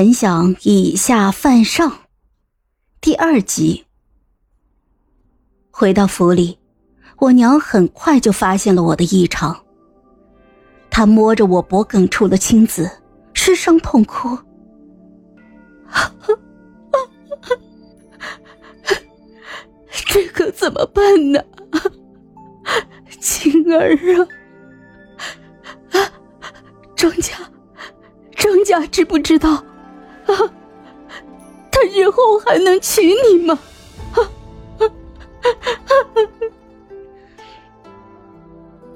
很想以下犯上。第二集。回到府里，我娘很快就发现了我的异常。她摸着我脖梗处的青紫，失声痛哭：“ 这可怎么办呢？青儿啊！庄家，庄家知不知道？”啊，他日后还能娶你吗？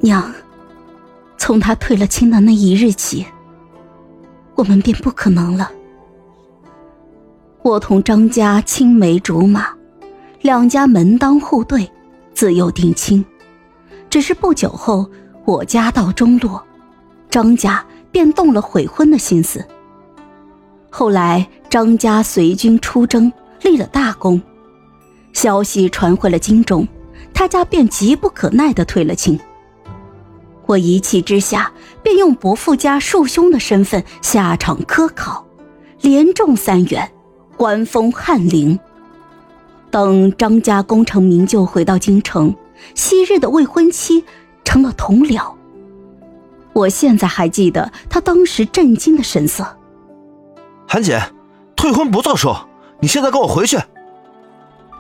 娘，从他退了亲的那一日起，我们便不可能了。我同张家青梅竹马，两家门当户对，自幼定亲。只是不久后，我家道中落，张家便动了悔婚的心思。后来张家随军出征，立了大功，消息传回了京中，他家便急不可耐的退了亲。我一气之下，便用伯父家庶兄的身份下场科考，连中三元，官封翰林。等张家功成名就，回到京城，昔日的未婚妻成了同僚。我现在还记得他当时震惊的神色。韩姐，退婚不作数，你现在跟我回去。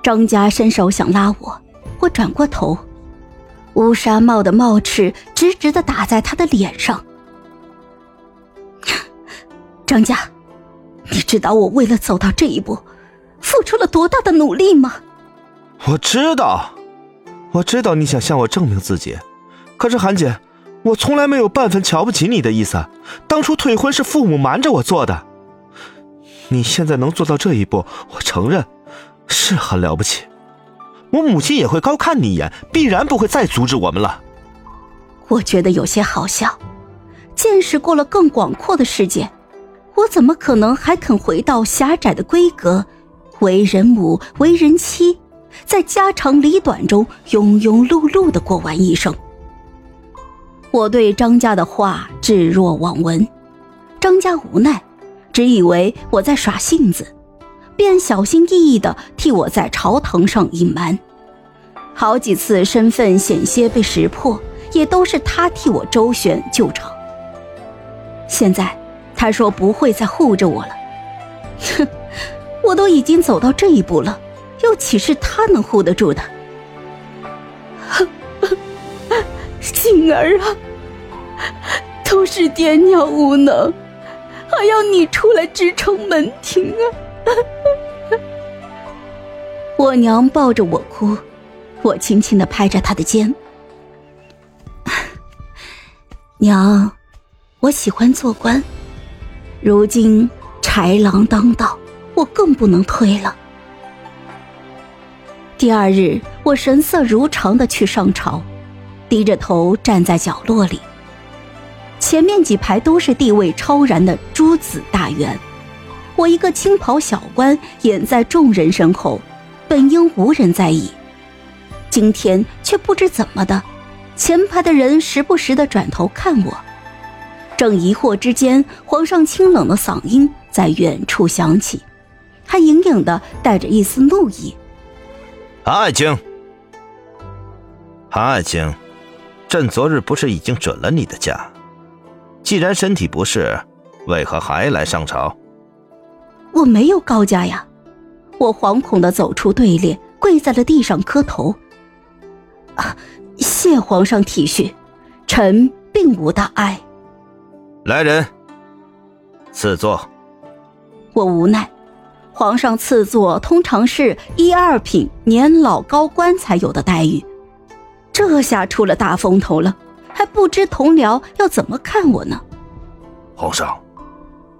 张家伸手想拉我，我转过头，乌纱帽的帽翅直直的打在他的脸上。张家，你知道我为了走到这一步，付出了多大的努力吗？我知道，我知道你想向我证明自己，可是韩姐，我从来没有半分瞧不起你的意思。当初退婚是父母瞒着我做的。你现在能做到这一步，我承认是很了不起。我母亲也会高看你一眼，必然不会再阻止我们了。我觉得有些好笑。见识过了更广阔的世界，我怎么可能还肯回到狭窄的闺阁，为人母、为人妻，在家长里短中庸庸碌碌的过完一生？我对张家的话置若罔闻，张家无奈。只以为我在耍性子，便小心翼翼的替我在朝堂上隐瞒。好几次身份险些被识破，也都是他替我周旋救场。现在他说不会再护着我了，哼，我都已经走到这一步了，又岂是他能护得住的？静儿啊，都是爹娘无能。还要你出来支撑门庭啊！我娘抱着我哭，我轻轻的拍着她的肩。娘，我喜欢做官，如今豺狼当道，我更不能推了。第二日，我神色如常的去上朝，低着头站在角落里。前面几排都是地位超然的诸子大员，我一个青袍小官掩在众人身后，本应无人在意，今天却不知怎么的，前排的人时不时的转头看我。正疑惑之间，皇上清冷的嗓音在远处响起，还隐隐的带着一丝怒意：“韩爱卿，韩爱卿，朕昨日不是已经准了你的假？”既然身体不适，为何还来上朝？我没有高家呀！我惶恐的走出队列，跪在了地上磕头。啊，谢皇上体恤，臣并无大碍。来人，赐座。我无奈，皇上赐座通常是一二品年老高官才有的待遇，这下出了大风头了。还不知同僚要怎么看我呢？皇上，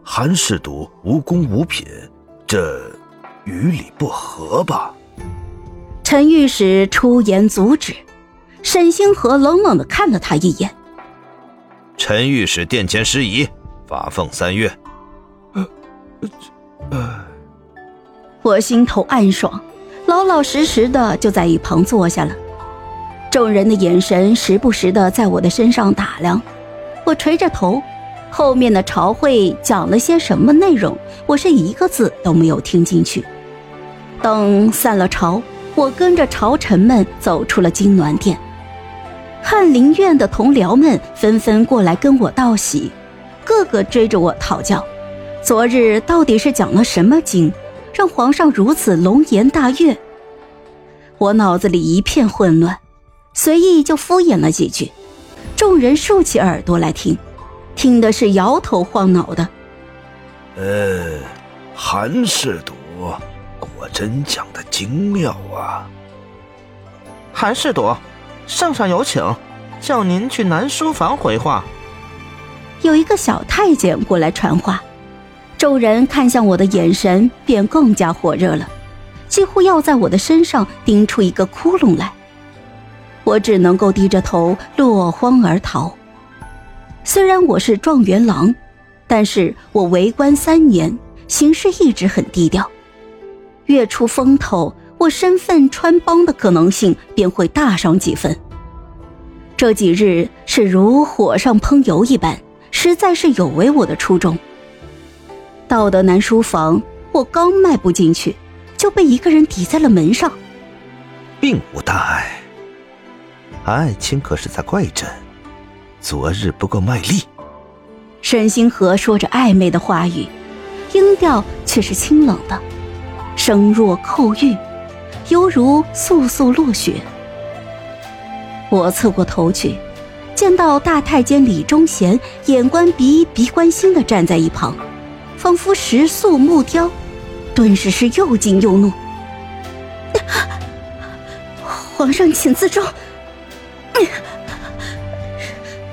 韩氏笃无功无品，这与理不合吧？陈御史出言阻止，沈星河冷冷的看了他一眼。陈御史殿前失仪，罚俸三月。呃，呃，我心头暗爽，老老实实的就在一旁坐下了。众人的眼神时不时的在我的身上打量，我垂着头，后面的朝会讲了些什么内容，我是一个字都没有听进去。等散了朝，我跟着朝臣们走出了金銮殿。翰林院的同僚们纷纷过来跟我道喜，个个追着我讨教：昨日到底是讲了什么经，让皇上如此龙颜大悦？我脑子里一片混乱，随意就敷衍了几句。众人竖起耳朵来听，听的是摇头晃脑的。呃，韩世笃果真讲的精妙啊！韩世笃，圣上有请，叫您去南书房回话。有一个小太监过来传话，众人看向我的眼神便更加火热了，几乎要在我的身上钉出一个窟窿来。我只能够低着头落荒而逃。虽然我是状元郎，但是我为官三年，行事一直很低调。越出风头，我身份穿帮的可能性便会大上几分。这几日是如火上烹油一般，实在是有违我的初衷。到得南书房，我刚迈步进去，就被一个人抵在了门上。并无大碍。爱卿可是在怪朕，昨日不够卖力。沈星河说着暧昧的话语，音调却是清冷的，声若扣玉，犹如簌簌落雪。我侧过头去，见到大太监李忠贤眼观鼻，鼻观心的站在一旁，仿佛石塑木雕，顿时是又惊又怒。皇上，请自重。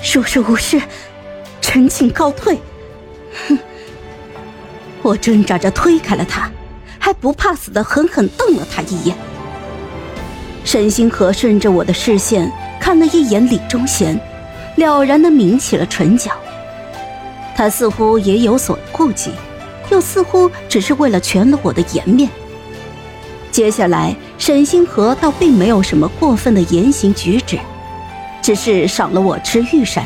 若是无事，臣请告退。哼！我挣扎着推开了他，还不怕死的狠狠瞪了他一眼。沈星河顺着我的视线看了一眼李忠贤，了然的抿起了唇角。他似乎也有所顾忌，又似乎只是为了全了我的颜面。接下来，沈星河倒并没有什么过分的言行举止。只是赏了我吃玉膳，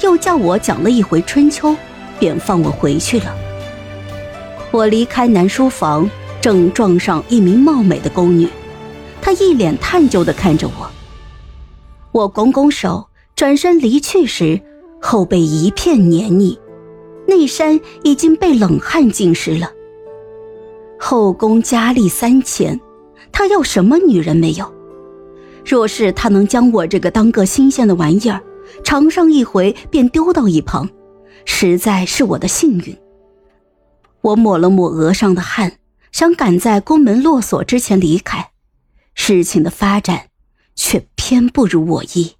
又叫我讲了一回春秋，便放我回去了。我离开南书房，正撞上一名貌美的宫女，她一脸探究的看着我。我拱拱手，转身离去时，后背一片黏腻，内衫已经被冷汗浸湿了。后宫佳丽三千，他要什么女人没有？若是他能将我这个当个新鲜的玩意儿尝上一回，便丢到一旁，实在是我的幸运。我抹了抹额上的汗，想赶在宫门落锁之前离开，事情的发展却偏不如我意。